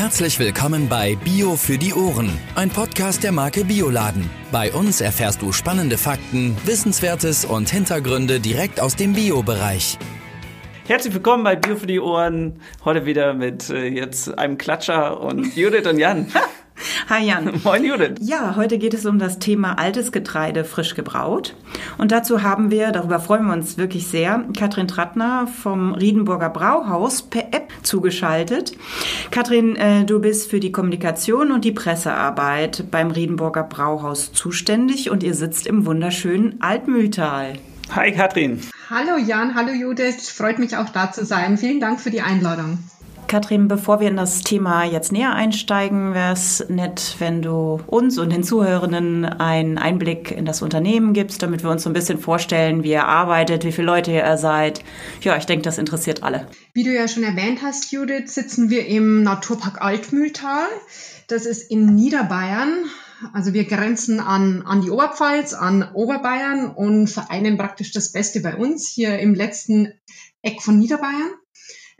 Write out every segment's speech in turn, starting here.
Herzlich willkommen bei Bio für die Ohren, ein Podcast der Marke Bioladen. Bei uns erfährst du spannende Fakten, Wissenswertes und Hintergründe direkt aus dem Bio-Bereich. Herzlich willkommen bei Bio für die Ohren. Heute wieder mit äh, jetzt einem Klatscher und Judith und Jan. Hi Jan. Moin Judith. Ja, heute geht es um das Thema altes Getreide frisch gebraut. Und dazu haben wir, darüber freuen wir uns wirklich sehr, Katrin Trattner vom Riedenburger Brauhaus per App zugeschaltet. Katrin, äh, du bist für die Kommunikation und die Pressearbeit beim Riedenburger Brauhaus zuständig und ihr sitzt im wunderschönen Altmühltal. Hi Katrin. Hallo Jan, hallo Judith. Freut mich auch da zu sein. Vielen Dank für die Einladung. Katrin, bevor wir in das Thema jetzt näher einsteigen, wäre es nett, wenn du uns und den Zuhörenden einen Einblick in das Unternehmen gibst, damit wir uns so ein bisschen vorstellen, wie ihr arbeitet, wie viele Leute ihr seid. Ja, ich denke, das interessiert alle. Wie du ja schon erwähnt hast, Judith, sitzen wir im Naturpark Altmühltal. Das ist in Niederbayern. Also wir grenzen an, an die Oberpfalz, an Oberbayern und vereinen praktisch das Beste bei uns hier im letzten Eck von Niederbayern.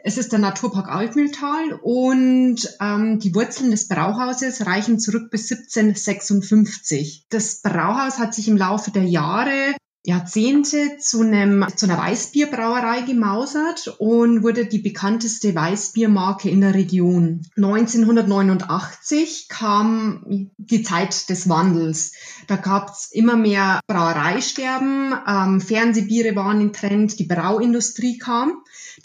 Es ist der Naturpark Altmühltal und ähm, die Wurzeln des Brauhauses reichen zurück bis 1756. Das Brauhaus hat sich im Laufe der Jahre Jahrzehnte zu, einem, zu einer Weißbierbrauerei gemausert und wurde die bekannteste Weißbiermarke in der Region. 1989 kam die Zeit des Wandels. Da gab es immer mehr Brauereisterben, ähm, Fernsehbiere waren im Trend, die Brauindustrie kam.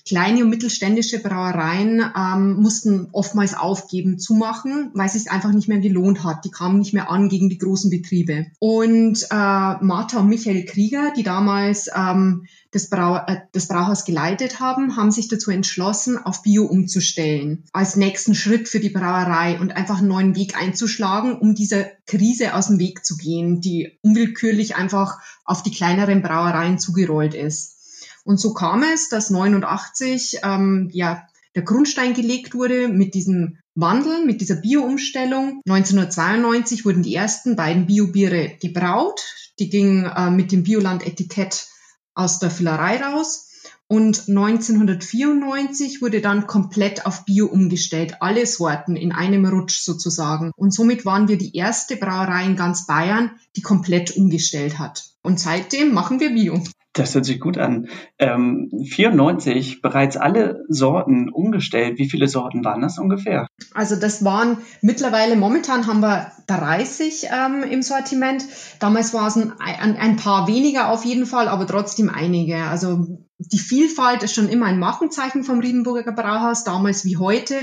Kleine und mittelständische Brauereien ähm, mussten oftmals aufgeben, zumachen, weil es sich einfach nicht mehr gelohnt hat. Die kamen nicht mehr an gegen die großen Betriebe. Und äh, Martha und Michael Krieger, die damals ähm, das, Brau äh, das Brauhaus geleitet haben, haben sich dazu entschlossen, auf Bio umzustellen. Als nächsten Schritt für die Brauerei und einfach einen neuen Weg einzuschlagen, um dieser Krise aus dem Weg zu gehen, die unwillkürlich einfach auf die kleineren Brauereien zugerollt ist. Und so kam es, dass 89 ähm, ja der Grundstein gelegt wurde mit diesem Wandel, mit dieser Bio-Umstellung. 1992 wurden die ersten beiden Bio-Biere gebraut. Die gingen äh, mit dem Bioland-Etikett aus der Füllerei raus. Und 1994 wurde dann komplett auf Bio umgestellt, alle Sorten in einem Rutsch sozusagen. Und somit waren wir die erste Brauerei in ganz Bayern, die komplett umgestellt hat. Und seitdem machen wir Bio. Das hört sich gut an. Ähm, 94 bereits alle Sorten umgestellt. Wie viele Sorten waren das ungefähr? Also das waren mittlerweile, momentan haben wir 30 ähm, im Sortiment. Damals war es ein, ein, ein, paar weniger auf jeden Fall, aber trotzdem einige. Also die Vielfalt ist schon immer ein Markenzeichen vom Riedenburger Brauhaus, damals wie heute.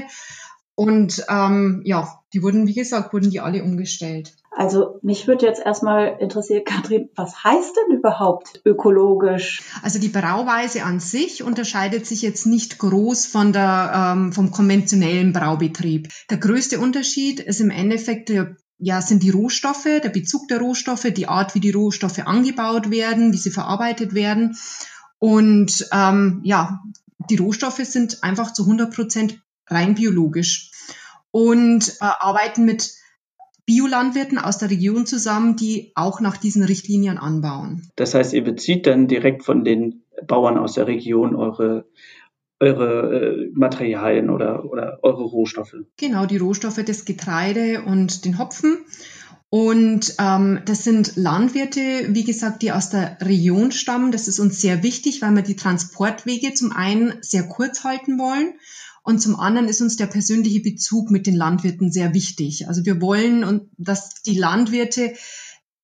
Und ähm, ja, die wurden, wie gesagt, wurden die alle umgestellt. Also mich würde jetzt erstmal interessieren, Katrin, was heißt denn überhaupt ökologisch? Also die Brauweise an sich unterscheidet sich jetzt nicht groß von der, ähm, vom konventionellen Braubetrieb. Der größte Unterschied ist im Endeffekt der ja, sind die Rohstoffe, der Bezug der Rohstoffe, die Art, wie die Rohstoffe angebaut werden, wie sie verarbeitet werden. Und ähm, ja, die Rohstoffe sind einfach zu 100 Prozent rein biologisch und äh, arbeiten mit Biolandwirten aus der Region zusammen, die auch nach diesen Richtlinien anbauen. Das heißt, ihr bezieht dann direkt von den Bauern aus der Region eure eure äh, Materialien oder, oder eure Rohstoffe. Genau, die Rohstoffe, das Getreide und den Hopfen. Und ähm, das sind Landwirte, wie gesagt, die aus der Region stammen. Das ist uns sehr wichtig, weil wir die Transportwege zum einen sehr kurz halten wollen und zum anderen ist uns der persönliche Bezug mit den Landwirten sehr wichtig. Also wir wollen, dass die Landwirte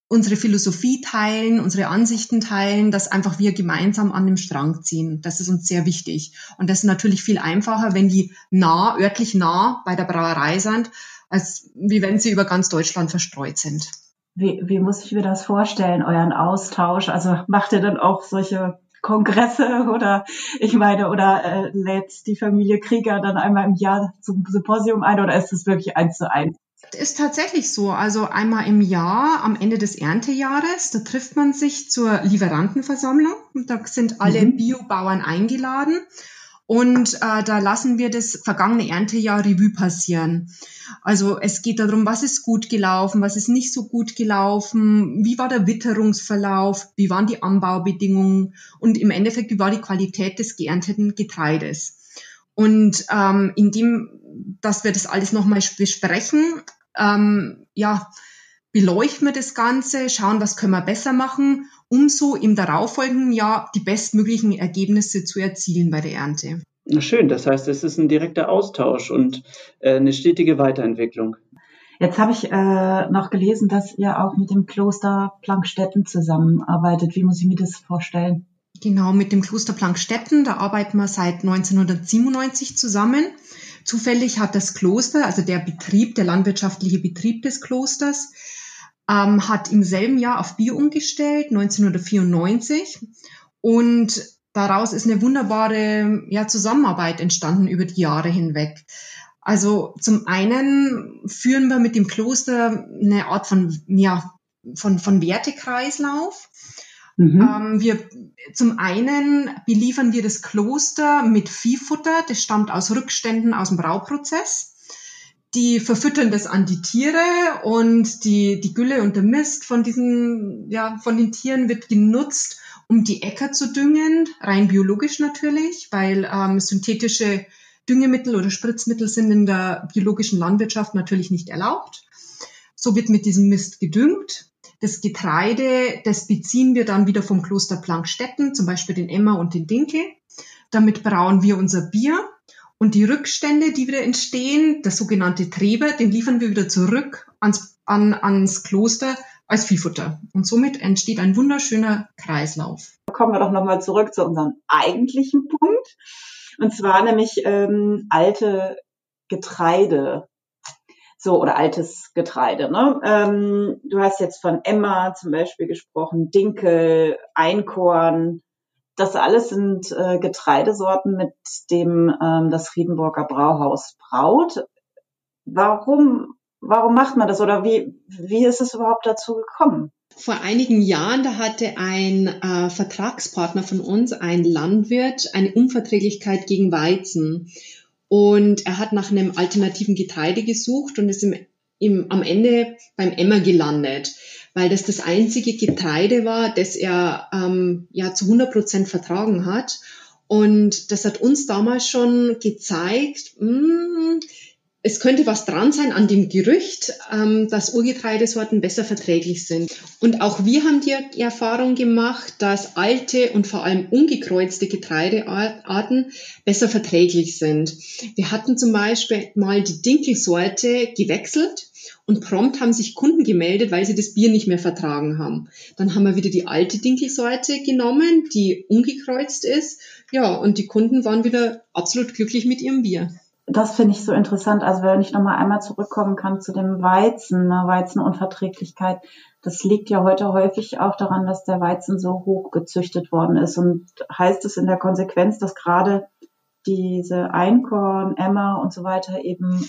unsere Philosophie teilen, unsere Ansichten teilen, dass einfach wir gemeinsam an dem Strang ziehen. Das ist uns sehr wichtig. Und das ist natürlich viel einfacher, wenn die nah, örtlich nah bei der Brauerei sind, als wie wenn sie über ganz Deutschland verstreut sind. Wie, wie muss ich mir das vorstellen, euren Austausch? Also macht ihr dann auch solche Kongresse oder ich meine, oder äh, lädt die Familie Krieger dann einmal im Jahr zum Symposium ein oder ist es wirklich eins zu eins? Ist tatsächlich so. Also einmal im Jahr, am Ende des Erntejahres, da trifft man sich zur Lieferantenversammlung. Da sind alle mhm. Biobauern eingeladen. Und äh, da lassen wir das vergangene Erntejahr Revue passieren. Also es geht darum, was ist gut gelaufen, was ist nicht so gut gelaufen, wie war der Witterungsverlauf, wie waren die Anbaubedingungen und im Endeffekt, wie war die Qualität des geernteten Getreides. Und ähm, in dem dass wir das alles nochmal besprechen. Ähm, ja, beleuchten wir das Ganze, schauen, was können wir besser machen, um so im darauffolgenden Jahr die bestmöglichen Ergebnisse zu erzielen bei der Ernte. Na schön, das heißt, es ist ein direkter Austausch und äh, eine stetige Weiterentwicklung. Jetzt habe ich äh, noch gelesen, dass ihr auch mit dem Kloster Plankstetten zusammenarbeitet. Wie muss ich mir das vorstellen? Genau, mit dem Kloster Plankstetten, da arbeiten wir seit 1997 zusammen. Zufällig hat das Kloster, also der Betrieb, der landwirtschaftliche Betrieb des Klosters, ähm, hat im selben Jahr auf Bio umgestellt, 1994. Und daraus ist eine wunderbare ja, Zusammenarbeit entstanden über die Jahre hinweg. Also zum einen führen wir mit dem Kloster eine Art von, ja, von, von Wertekreislauf. Mhm. Ähm, wir, zum einen beliefern wir das Kloster mit Viehfutter, das stammt aus Rückständen aus dem Brauprozess. Die verfüttern das an die Tiere und die, die Gülle und der Mist von diesen, ja, von den Tieren wird genutzt, um die Äcker zu düngen, rein biologisch natürlich, weil ähm, synthetische Düngemittel oder Spritzmittel sind in der biologischen Landwirtschaft natürlich nicht erlaubt. So wird mit diesem Mist gedüngt. Das Getreide, das beziehen wir dann wieder vom Kloster Plankstetten, zum Beispiel den Emmer und den Dinkel. Damit brauen wir unser Bier. Und die Rückstände, die wieder entstehen, das sogenannte Treber, den liefern wir wieder zurück ans, an, ans Kloster als Viehfutter. Und somit entsteht ein wunderschöner Kreislauf. Kommen wir doch nochmal zurück zu unserem eigentlichen Punkt. Und zwar nämlich ähm, alte Getreide so oder altes Getreide. Ne? Ähm, du hast jetzt von Emma zum Beispiel gesprochen, Dinkel, Einkorn. Das alles sind äh, Getreidesorten, mit dem ähm, das Friedenburger Brauhaus braut. Warum, warum macht man das oder wie, wie ist es überhaupt dazu gekommen? Vor einigen Jahren, da hatte ein äh, Vertragspartner von uns, ein Landwirt, eine Unverträglichkeit gegen Weizen. Und er hat nach einem alternativen Getreide gesucht und ist im, im, am Ende beim Emmer gelandet, weil das das einzige Getreide war, das er ähm, ja zu 100 Prozent vertragen hat. Und das hat uns damals schon gezeigt, mh, hm, es könnte was dran sein an dem Gerücht, ähm, dass Urgetreidesorten besser verträglich sind. Und auch wir haben die Erfahrung gemacht, dass alte und vor allem ungekreuzte Getreidearten besser verträglich sind. Wir hatten zum Beispiel mal die Dinkelsorte gewechselt und prompt haben sich Kunden gemeldet, weil sie das Bier nicht mehr vertragen haben. Dann haben wir wieder die alte Dinkelsorte genommen, die ungekreuzt ist. Ja, und die Kunden waren wieder absolut glücklich mit ihrem Bier das finde ich so interessant. Also wenn ich nochmal einmal zurückkommen kann zu dem Weizen, ne, Weizenunverträglichkeit. Das liegt ja heute häufig auch daran, dass der Weizen so hoch gezüchtet worden ist. Und heißt es in der Konsequenz, dass gerade diese Einkorn, Emmer und so weiter eben,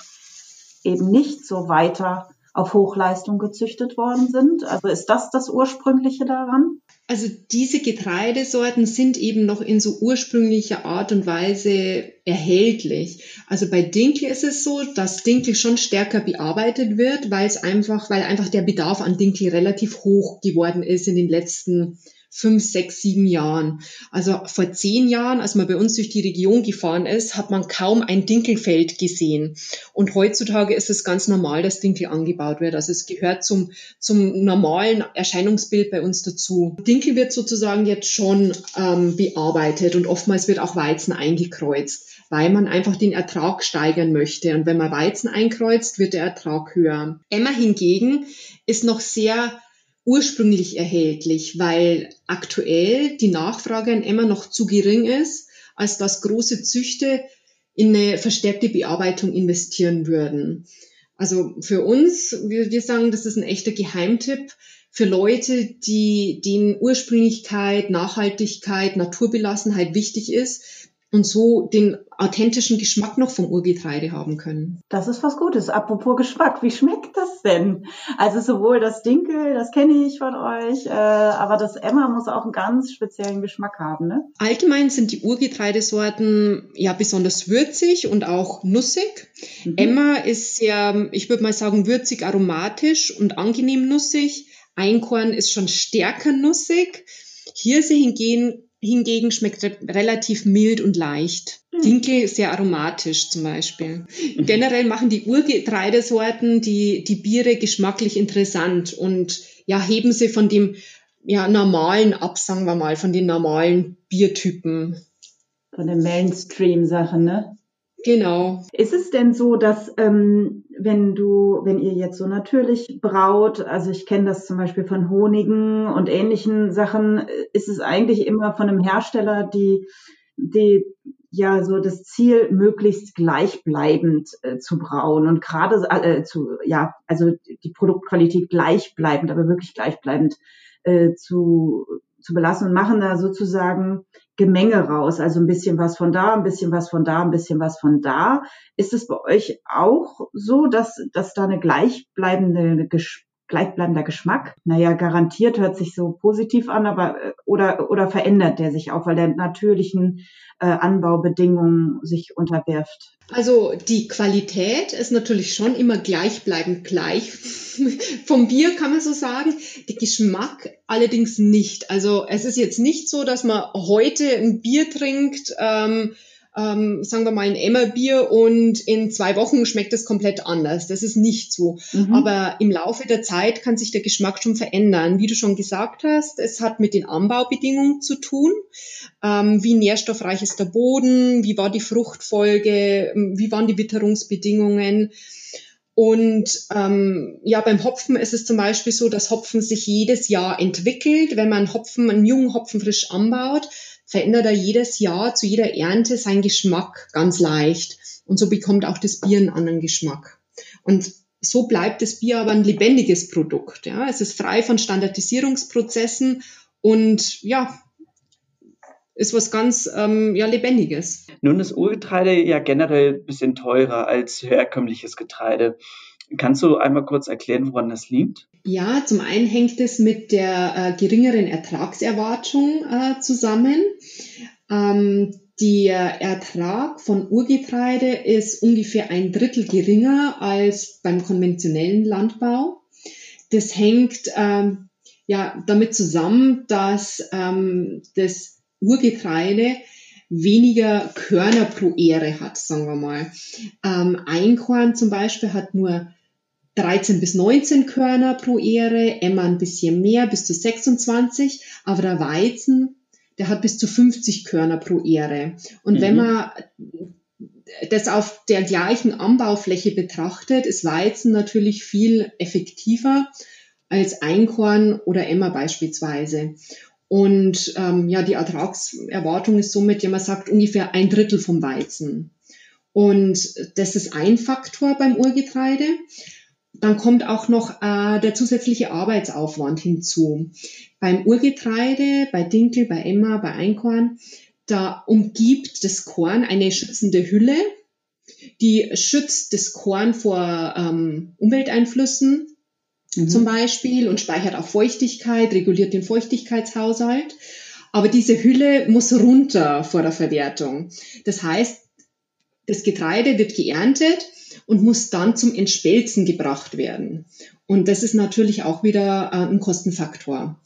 eben nicht so weiter auf Hochleistung gezüchtet worden sind? Also ist das das Ursprüngliche daran? Also diese Getreidesorten sind eben noch in so ursprünglicher Art und Weise erhältlich. Also bei Dinkel ist es so, dass Dinkel schon stärker bearbeitet wird, weil es einfach, weil einfach der Bedarf an Dinkel relativ hoch geworden ist in den letzten fünf, sechs, sieben Jahren. Also vor zehn Jahren, als man bei uns durch die Region gefahren ist, hat man kaum ein Dinkelfeld gesehen. Und heutzutage ist es ganz normal, dass Dinkel angebaut wird. Also es gehört zum, zum normalen Erscheinungsbild bei uns dazu. Dinkel wird sozusagen jetzt schon ähm, bearbeitet und oftmals wird auch Weizen eingekreuzt weil man einfach den Ertrag steigern möchte. Und wenn man Weizen einkreuzt, wird der Ertrag höher. Emma hingegen ist noch sehr ursprünglich erhältlich, weil aktuell die Nachfrage an Emma noch zu gering ist, als dass große Züchte in eine verstärkte Bearbeitung investieren würden. Also für uns, wir, wir sagen, das ist ein echter Geheimtipp für Leute, die denen Ursprünglichkeit, Nachhaltigkeit, Naturbelassenheit wichtig ist, und so den authentischen Geschmack noch vom Urgetreide haben können. Das ist was Gutes. Apropos Geschmack, wie schmeckt das denn? Also sowohl das Dinkel, das kenne ich von euch, äh, aber das Emma muss auch einen ganz speziellen Geschmack haben, ne? Allgemein sind die Urgetreidesorten ja besonders würzig und auch nussig. Mhm. Emma ist sehr, ich würde mal sagen, würzig, aromatisch und angenehm nussig. Einkorn ist schon stärker nussig. Hirse hingegen hingegen schmeckt re relativ mild und leicht. Hm. Dinkel sehr aromatisch zum Beispiel. Mhm. Generell machen die Urgetreidesorten die, die Biere geschmacklich interessant und ja, heben sie von dem ja, normalen ab, sagen wir mal, von den normalen Biertypen. Von den Mainstream-Sachen, ne? Genau. Ist es denn so, dass ähm, wenn du, wenn ihr jetzt so natürlich braut, also ich kenne das zum Beispiel von Honigen und ähnlichen Sachen, ist es eigentlich immer von einem Hersteller die, die ja so das Ziel, möglichst gleichbleibend äh, zu brauen und gerade äh, zu, ja, also die Produktqualität gleichbleibend, aber wirklich gleichbleibend äh, zu, zu belassen und machen da sozusagen Gemenge raus. Also ein bisschen was von da, ein bisschen was von da, ein bisschen was von da. Ist es bei euch auch so, dass, dass da eine gleichbleibende gleichbleibender Geschmack? Naja, garantiert hört sich so positiv an, aber äh, oder oder verändert der sich auch, weil der natürlichen äh, Anbaubedingungen sich unterwirft? Also die Qualität ist natürlich schon immer gleichbleibend gleich. Vom Bier kann man so sagen. Der Geschmack allerdings nicht. Also es ist jetzt nicht so, dass man heute ein Bier trinkt, ähm, ähm, sagen wir mal, ein Emmerbier und in zwei Wochen schmeckt es komplett anders. Das ist nicht so. Mhm. Aber im Laufe der Zeit kann sich der Geschmack schon verändern. Wie du schon gesagt hast, es hat mit den Anbaubedingungen zu tun. Ähm, wie nährstoffreich ist der Boden? Wie war die Fruchtfolge? Wie waren die Witterungsbedingungen? Und ähm, ja, beim Hopfen ist es zum Beispiel so, dass Hopfen sich jedes Jahr entwickelt. Wenn man Hopfen, einen jungen Hopfen frisch anbaut, verändert er jedes Jahr zu jeder Ernte seinen Geschmack ganz leicht. Und so bekommt auch das Bier einen anderen Geschmack. Und so bleibt das Bier aber ein lebendiges Produkt. Ja. Es ist frei von Standardisierungsprozessen und ja, ist was ganz ähm, ja, Lebendiges. Nun ist Urgetreide ja generell ein bisschen teurer als herkömmliches Getreide. Kannst du einmal kurz erklären, woran das liegt? Ja, zum einen hängt es mit der äh, geringeren Ertragserwartung äh, zusammen. Ähm, der Ertrag von Urgetreide ist ungefähr ein Drittel geringer als beim konventionellen Landbau. Das hängt ähm, ja damit zusammen, dass ähm, das Urgetreide weniger Körner pro Ehre hat, sagen wir mal. Ähm, Einkorn zum Beispiel hat nur 13 bis 19 Körner pro Ehre, Emma ein bisschen mehr, bis zu 26, aber der Weizen, der hat bis zu 50 Körner pro Ehre. Und mhm. wenn man das auf der gleichen Anbaufläche betrachtet, ist Weizen natürlich viel effektiver als Einkorn oder Emma beispielsweise. Und ähm, ja, die Ertragserwartung ist somit, ja, man sagt ungefähr ein Drittel vom Weizen. Und das ist ein Faktor beim Urgetreide. Dann kommt auch noch äh, der zusätzliche Arbeitsaufwand hinzu. Beim Urgetreide, bei Dinkel, bei Emma, bei Einkorn, da umgibt das Korn eine schützende Hülle, die schützt das Korn vor ähm, Umwelteinflüssen mhm. zum Beispiel und speichert auch Feuchtigkeit, reguliert den Feuchtigkeitshaushalt. Aber diese Hülle muss runter vor der Verwertung. Das heißt, das Getreide wird geerntet und muss dann zum Entspelzen gebracht werden. Und das ist natürlich auch wieder äh, ein Kostenfaktor.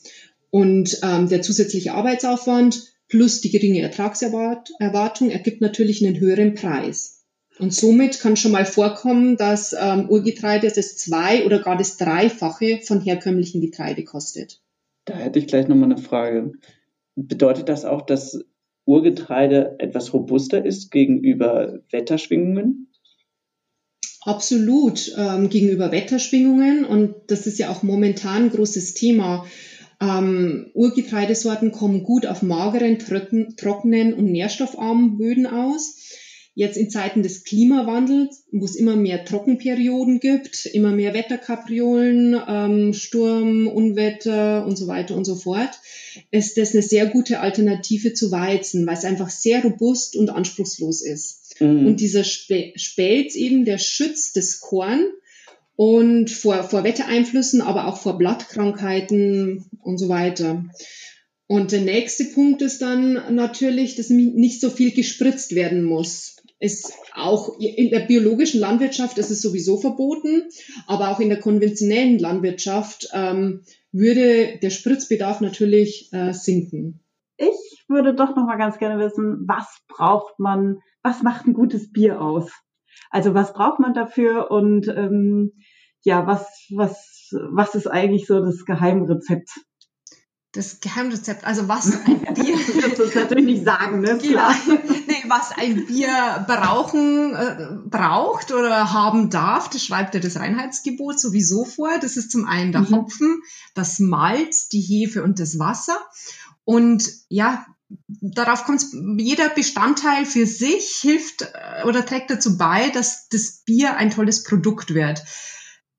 Und ähm, der zusätzliche Arbeitsaufwand plus die geringe Ertragserwartung ergibt natürlich einen höheren Preis. Und somit kann schon mal vorkommen, dass ähm, Urgetreide das zwei oder gar das dreifache von herkömmlichen Getreide kostet. Da hätte ich gleich nochmal eine Frage. Bedeutet das auch, dass Urgetreide etwas robuster ist gegenüber Wetterschwingungen? Absolut ähm, gegenüber Wetterschwingungen und das ist ja auch momentan ein großes Thema. Ähm, Urgetreidesorten kommen gut auf mageren, trockenen und nährstoffarmen Böden aus. Jetzt in Zeiten des Klimawandels, wo es immer mehr Trockenperioden gibt, immer mehr Wetterkapriolen, ähm, Sturm, Unwetter und so weiter und so fort, ist das eine sehr gute Alternative zu Weizen, weil es einfach sehr robust und anspruchslos ist. Mhm. Und dieser Spelz eben, der schützt das Korn und vor, vor Wettereinflüssen, aber auch vor Blattkrankheiten und so weiter. Und der nächste Punkt ist dann natürlich, dass nicht so viel gespritzt werden muss. Ist auch in der biologischen Landwirtschaft ist es sowieso verboten, aber auch in der konventionellen Landwirtschaft ähm, würde der Spritzbedarf natürlich äh, sinken. Ich ich würde doch noch mal ganz gerne wissen, was braucht man, was macht ein gutes Bier aus? Also was braucht man dafür und ähm, ja, was, was, was ist eigentlich so das Geheimrezept? Das Geheimrezept, also was ein Bier. das ist natürlich nicht sagen, ne? Klar. nee, was ein Bier brauchen, äh, braucht oder haben darf, das schreibt ja das Reinheitsgebot sowieso vor. Das ist zum einen der mhm. Hopfen, das Malz, die Hefe und das Wasser. Und ja, darauf kommt jeder Bestandteil für sich hilft äh, oder trägt dazu bei, dass das Bier ein tolles Produkt wird.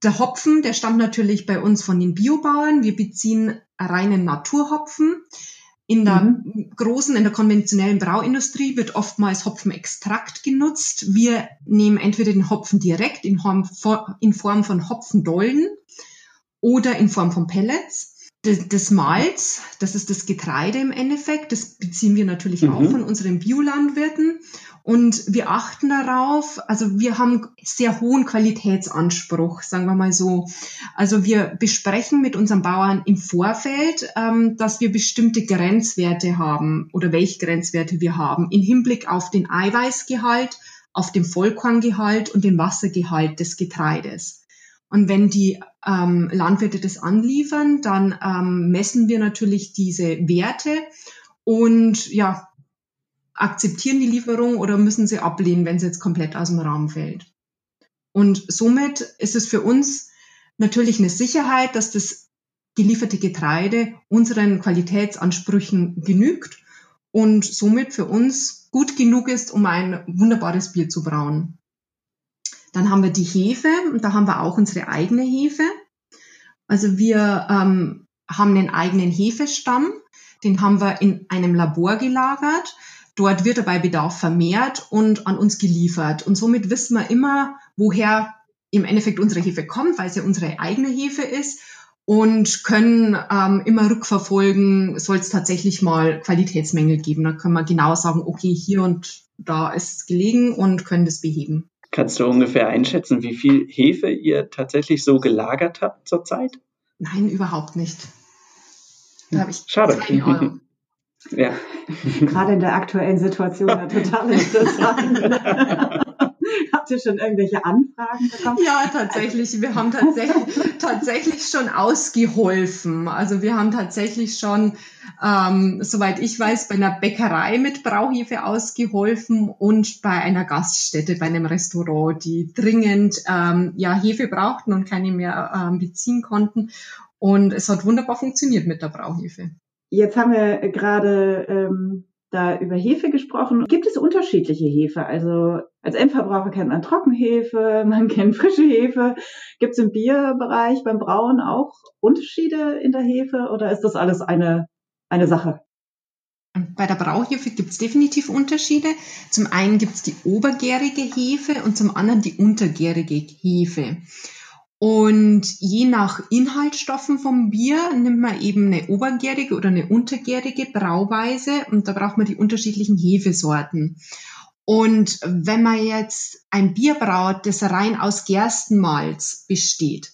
Der Hopfen, der stammt natürlich bei uns von den Biobauern. Wir beziehen reinen Naturhopfen. In der mhm. großen, in der konventionellen Brauindustrie wird oftmals Hopfenextrakt genutzt. Wir nehmen entweder den Hopfen direkt in Form, in Form von Hopfendollen oder in Form von Pellets das Malz, das ist das Getreide im Endeffekt, das beziehen wir natürlich mhm. auch von unseren Biolandwirten. Und wir achten darauf, also wir haben sehr hohen Qualitätsanspruch, sagen wir mal so. Also wir besprechen mit unseren Bauern im Vorfeld, ähm, dass wir bestimmte Grenzwerte haben oder welche Grenzwerte wir haben im Hinblick auf den Eiweißgehalt, auf den Vollkorngehalt und den Wassergehalt des Getreides. Und wenn die ähm, Landwirte das anliefern, dann ähm, messen wir natürlich diese Werte und ja, akzeptieren die Lieferung oder müssen sie ablehnen, wenn sie jetzt komplett aus dem Rahmen fällt. Und somit ist es für uns natürlich eine Sicherheit, dass das gelieferte Getreide unseren Qualitätsansprüchen genügt und somit für uns gut genug ist, um ein wunderbares Bier zu brauen. Dann haben wir die Hefe und da haben wir auch unsere eigene Hefe. Also wir ähm, haben einen eigenen Hefestamm, den haben wir in einem Labor gelagert. Dort wird er bei Bedarf vermehrt und an uns geliefert. Und somit wissen wir immer, woher im Endeffekt unsere Hefe kommt, weil es ja unsere eigene Hefe ist und können ähm, immer rückverfolgen, soll es tatsächlich mal Qualitätsmängel geben. Da können wir genau sagen, okay, hier und da ist es gelegen und können das beheben. Kannst du ungefähr einschätzen, wie viel Hefe ihr tatsächlich so gelagert habt zurzeit? Nein, überhaupt nicht. Da habe ich Schade. Ja. Gerade in der aktuellen Situation ja total interessant. Habt ihr schon irgendwelche Anfragen bekommen? Ja, tatsächlich. Wir haben tatsächlich, tatsächlich schon ausgeholfen. Also wir haben tatsächlich schon, ähm, soweit ich weiß, bei einer Bäckerei mit Brauhefe ausgeholfen und bei einer Gaststätte, bei einem Restaurant, die dringend ähm, ja, Hefe brauchten und keine mehr ähm, beziehen konnten. Und es hat wunderbar funktioniert mit der Brauhefe. Jetzt haben wir gerade ähm, da über Hefe gesprochen. Gibt es unterschiedliche Hefe? Also als Endverbraucher kennt man Trockenhefe, man kennt frische Hefe. Gibt es im Bierbereich beim Brauen auch Unterschiede in der Hefe oder ist das alles eine, eine Sache? Bei der Brauhefe gibt es definitiv Unterschiede. Zum einen gibt es die obergärige Hefe und zum anderen die untergärige Hefe. Und je nach Inhaltsstoffen vom Bier nimmt man eben eine obergärige oder eine untergärige Brauweise und da braucht man die unterschiedlichen Hefesorten. Und wenn man jetzt ein Bier braut, das rein aus Gerstenmalz besteht,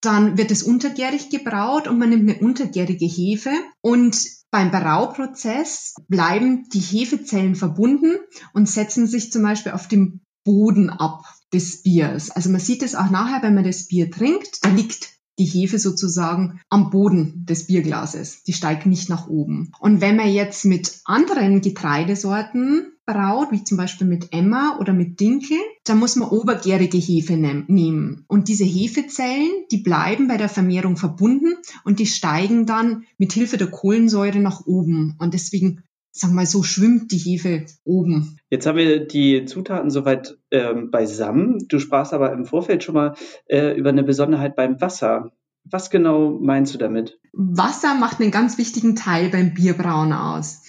dann wird es untergärig gebraut und man nimmt eine untergärige Hefe und beim Brauprozess bleiben die Hefezellen verbunden und setzen sich zum Beispiel auf dem Boden ab des Biers. Also man sieht es auch nachher, wenn man das Bier trinkt, da liegt die Hefe sozusagen am Boden des Bierglases. Die steigt nicht nach oben. Und wenn man jetzt mit anderen Getreidesorten braut, wie zum Beispiel mit Emma oder mit Dinkel, dann muss man obergärige Hefe ne nehmen. Und diese Hefezellen, die bleiben bei der Vermehrung verbunden und die steigen dann mit Hilfe der Kohlensäure nach oben. Und deswegen sagen wir mal so, schwimmt die Hefe oben. Jetzt haben wir die Zutaten soweit ähm, beisammen. Du sprachst aber im Vorfeld schon mal äh, über eine Besonderheit beim Wasser. Was genau meinst du damit? Wasser macht einen ganz wichtigen Teil beim Bierbrauen aus.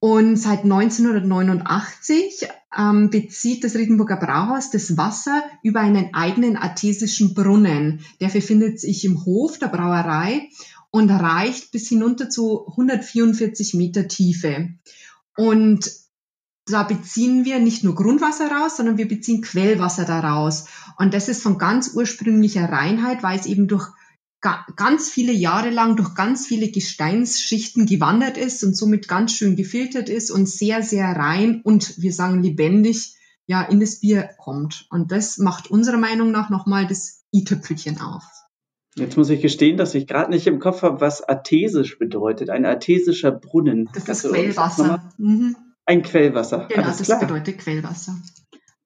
Und seit 1989 ähm, bezieht das Riedenburger Brauhaus das Wasser über einen eigenen artesischen Brunnen. Der befindet sich im Hof der Brauerei und reicht bis hinunter zu 144 Meter Tiefe. Und da beziehen wir nicht nur Grundwasser raus, sondern wir beziehen Quellwasser daraus. Und das ist von ganz ursprünglicher Reinheit, weil es eben durch ga ganz viele Jahre lang durch ganz viele Gesteinsschichten gewandert ist und somit ganz schön gefiltert ist und sehr, sehr rein und wir sagen lebendig ja in das Bier kommt. Und das macht unserer Meinung nach nochmal das i-Tüpfelchen auf. Jetzt muss ich gestehen, dass ich gerade nicht im Kopf habe, was artesisch bedeutet. Ein artesischer Brunnen. Das ist Quellwasser. Mhm. Ein Quellwasser. Genau, Alles das klar. bedeutet Quellwasser.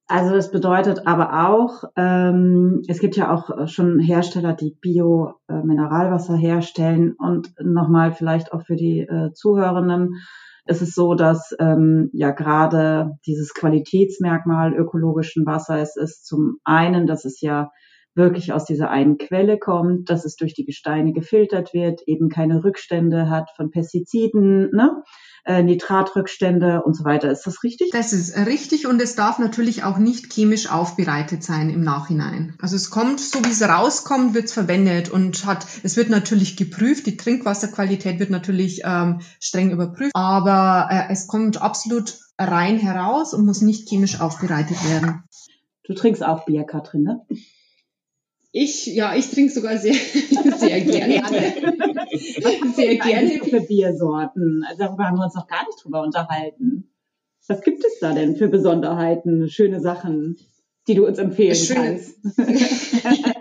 Also es bedeutet aber auch, ähm, es gibt ja auch schon Hersteller, die Bio-Mineralwasser herstellen. Und nochmal vielleicht auch für die äh, Zuhörenden, ist es so, dass ähm, ja gerade dieses Qualitätsmerkmal ökologischen Wassers ist zum einen, dass es ja wirklich aus dieser einen Quelle kommt, dass es durch die Gesteine gefiltert wird, eben keine Rückstände hat von Pestiziden, ne? äh, Nitratrückstände und so weiter. Ist das richtig? Das ist richtig und es darf natürlich auch nicht chemisch aufbereitet sein im Nachhinein. Also es kommt, so wie es rauskommt, wird es verwendet und hat, es wird natürlich geprüft, die Trinkwasserqualität wird natürlich ähm, streng überprüft, aber äh, es kommt absolut rein heraus und muss nicht chemisch aufbereitet werden. Du trinkst auch Bier, Katrin, ne? Ich, ja, ich trinke sogar sehr, sehr gerne. Was sehr gerne. für Biersorten? Also darüber haben wir uns noch gar nicht drüber unterhalten. Was gibt es da denn für Besonderheiten, schöne Sachen, die du uns empfehlen Schöne. kannst?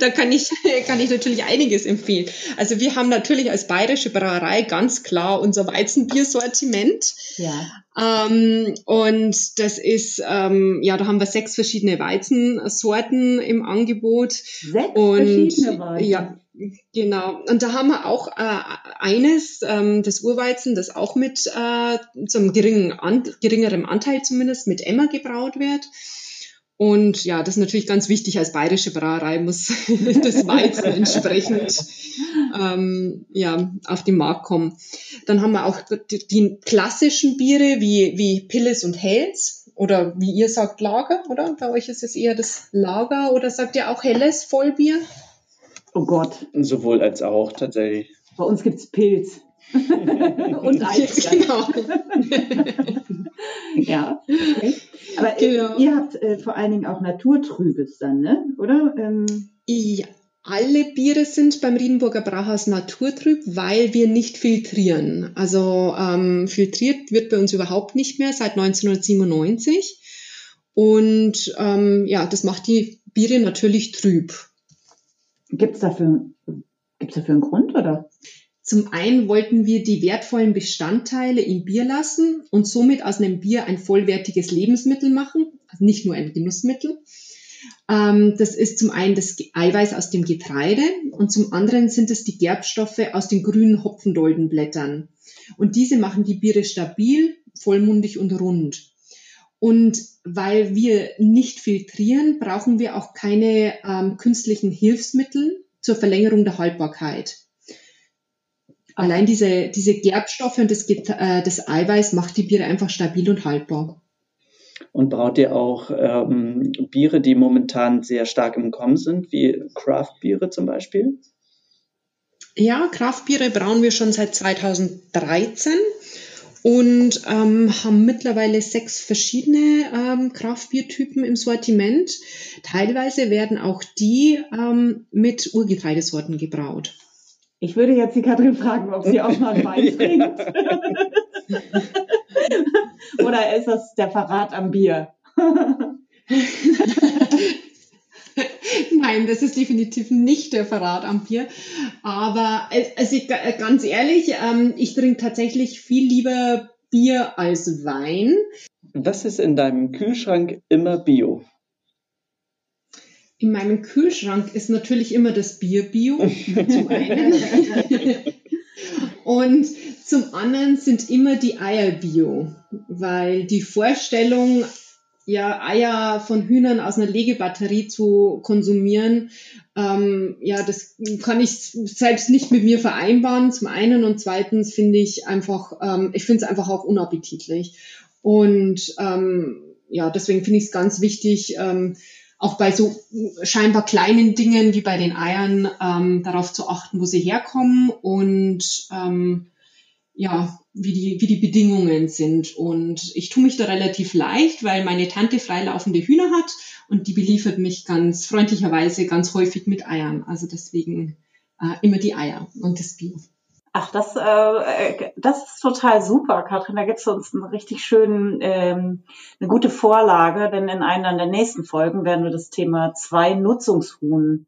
da kann ich, kann ich natürlich einiges empfehlen. Also wir haben natürlich als bayerische Brauerei ganz klar unser Weizenbiersortiment. Ja. Ähm, und das ist, ähm, ja, da haben wir sechs verschiedene Weizensorten im Angebot. Sechs und, verschiedene Weizen? Ja, Genau. Und da haben wir auch äh, eines, ähm, das Urweizen, das auch mit äh, zum geringen an, geringerem Anteil zumindest mit Emmer gebraut wird. Und ja, das ist natürlich ganz wichtig. Als bayerische Brauerei muss das Weizen entsprechend ähm, ja, auf den Markt kommen. Dann haben wir auch die, die klassischen Biere wie, wie Pilles und Hells oder wie ihr sagt Lager, oder? Bei euch ist es eher das Lager oder sagt ihr auch helles Vollbier? Oh Gott. Sowohl als auch tatsächlich. Bei uns gibt's Pilz. und Eis. Genau. ja. Okay. Aber genau. ihr habt äh, vor allen Dingen auch Naturtrübes dann, ne? Oder? Ähm. Ja. Alle Biere sind beim Riedenburger Brauhaus naturtrüb, weil wir nicht filtrieren. Also ähm, filtriert wird bei uns überhaupt nicht mehr seit 1997. Und ähm, ja, das macht die Biere natürlich trüb. Gibt es dafür, gibt's dafür einen Grund oder? Zum einen wollten wir die wertvollen Bestandteile im Bier lassen und somit aus einem Bier ein vollwertiges Lebensmittel machen, also nicht nur ein Genussmittel. Ähm, das ist zum einen das Eiweiß aus dem Getreide und zum anderen sind es die Gerbstoffe aus den grünen Hopfendoldenblättern. Und diese machen die Biere stabil, vollmundig und rund. Und weil wir nicht filtrieren, brauchen wir auch keine ähm, künstlichen Hilfsmittel zur Verlängerung der Haltbarkeit. Allein diese, diese Gerbstoffe und das, äh, das Eiweiß macht die Biere einfach stabil und haltbar. Und braut ihr auch ähm, Biere, die momentan sehr stark im Kommen sind, wie Craft-Biere zum Beispiel? Ja, Craft-Biere brauen wir schon seit 2013 und ähm, haben mittlerweile sechs verschiedene ähm, Kraftbiertypen im Sortiment. Teilweise werden auch die ähm, mit Urgetreidesorten gebraut. Ich würde jetzt die Katrin fragen, ob sie auch mal Wein trinkt. Oder ist das der Verrat am Bier? Nein, das ist definitiv nicht der Verrat am Bier. Aber also ich, ganz ehrlich, ähm, ich trinke tatsächlich viel lieber Bier als Wein. Was ist in deinem Kühlschrank immer Bio? In meinem Kühlschrank ist natürlich immer das Bier Bio, zum einen. Und zum anderen sind immer die Eier Bio, weil die Vorstellung, ja, Eier von Hühnern aus einer Legebatterie zu konsumieren, ähm, ja, das kann ich selbst nicht mit mir vereinbaren, zum einen. Und zweitens finde ich einfach, ähm, ich finde es einfach auch unappetitlich. Und ähm, ja, deswegen finde ich es ganz wichtig, ähm, auch bei so scheinbar kleinen Dingen wie bei den Eiern ähm, darauf zu achten, wo sie herkommen und ähm, ja, wie die, wie die Bedingungen sind. Und ich tue mich da relativ leicht, weil meine Tante freilaufende Hühner hat und die beliefert mich ganz freundlicherweise ganz häufig mit Eiern. Also deswegen äh, immer die Eier und das Bio. Ach, das, äh, das ist total super, Katrin. Da gibt's uns einen richtig schönen, ähm, eine gute Vorlage, denn in einer der nächsten Folgen werden wir das Thema zwei Nutzungshuhn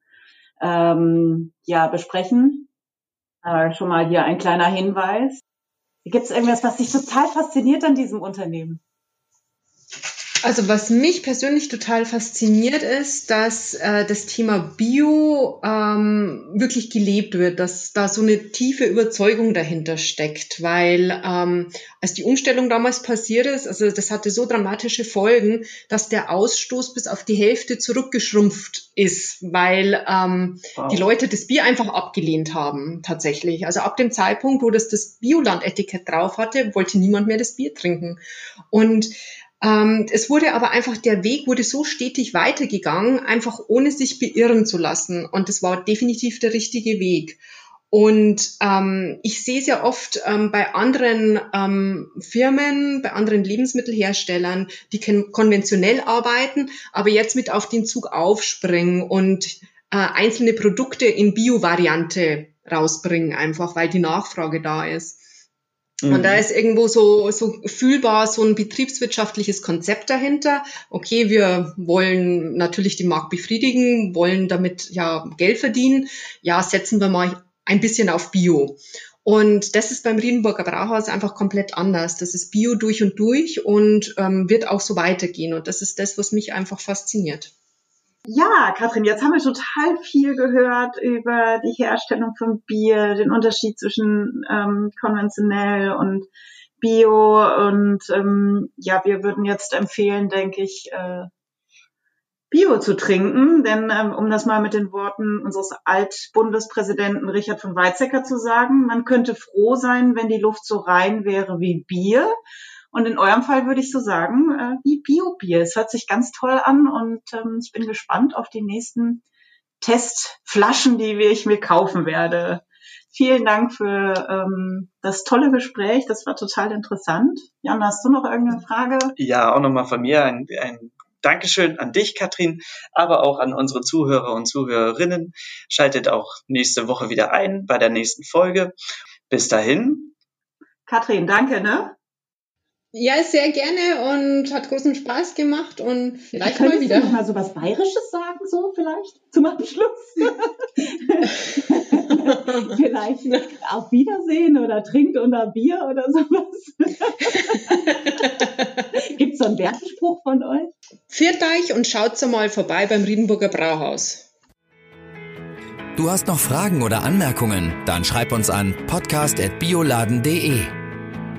ähm, ja besprechen. Äh, schon mal hier ein kleiner Hinweis. Gibt es irgendwas, was dich total fasziniert an diesem Unternehmen? Also was mich persönlich total fasziniert ist, dass äh, das Thema Bio ähm, wirklich gelebt wird, dass da so eine tiefe Überzeugung dahinter steckt, weil ähm, als die Umstellung damals passiert ist, also das hatte so dramatische Folgen, dass der Ausstoß bis auf die Hälfte zurückgeschrumpft ist, weil ähm, wow. die Leute das Bier einfach abgelehnt haben tatsächlich. Also ab dem Zeitpunkt, wo das das Bioland-Etikett drauf hatte, wollte niemand mehr das Bier trinken und es wurde aber einfach, der Weg wurde so stetig weitergegangen, einfach ohne sich beirren zu lassen. Und das war definitiv der richtige Weg. Und ähm, ich sehe es ja oft ähm, bei anderen ähm, Firmen, bei anderen Lebensmittelherstellern, die konventionell arbeiten, aber jetzt mit auf den Zug aufspringen und äh, einzelne Produkte in Bio-Variante rausbringen, einfach weil die Nachfrage da ist. Mhm. Und da ist irgendwo so, so fühlbar so ein betriebswirtschaftliches Konzept dahinter. Okay, wir wollen natürlich den Markt befriedigen, wollen damit ja Geld verdienen. Ja, setzen wir mal ein bisschen auf Bio. Und das ist beim Riedenburger Brauhaus einfach komplett anders. Das ist Bio durch und durch und ähm, wird auch so weitergehen. Und das ist das, was mich einfach fasziniert. Ja, Katrin, jetzt haben wir total viel gehört über die Herstellung von Bier, den Unterschied zwischen ähm, konventionell und Bio und ähm, ja, wir würden jetzt empfehlen, denke ich, äh, Bio zu trinken, denn ähm, um das mal mit den Worten unseres Altbundespräsidenten Richard von Weizsäcker zu sagen, man könnte froh sein, wenn die Luft so rein wäre wie Bier. Und in eurem Fall würde ich so sagen, äh, wie Bio-Bier. Es hört sich ganz toll an und ähm, ich bin gespannt auf die nächsten Testflaschen, die ich mir kaufen werde. Vielen Dank für ähm, das tolle Gespräch. Das war total interessant. Jan, hast du noch irgendeine Frage? Ja, auch nochmal von mir ein, ein Dankeschön an dich, Katrin, aber auch an unsere Zuhörer und Zuhörerinnen. Schaltet auch nächste Woche wieder ein bei der nächsten Folge. Bis dahin. Katrin, danke, ne? Ja, sehr gerne und hat großen Spaß gemacht und vielleicht mal wieder. Du noch mal so was Bayerisches sagen, so vielleicht zum Abschluss? vielleicht auf Wiedersehen oder trinkt unter Bier oder sowas. Gibt es so einen Wertespruch von euch? Viert euch und schaut so mal vorbei beim Riedenburger Brauhaus. Du hast noch Fragen oder Anmerkungen? Dann schreib uns an podcast.bioladen.de.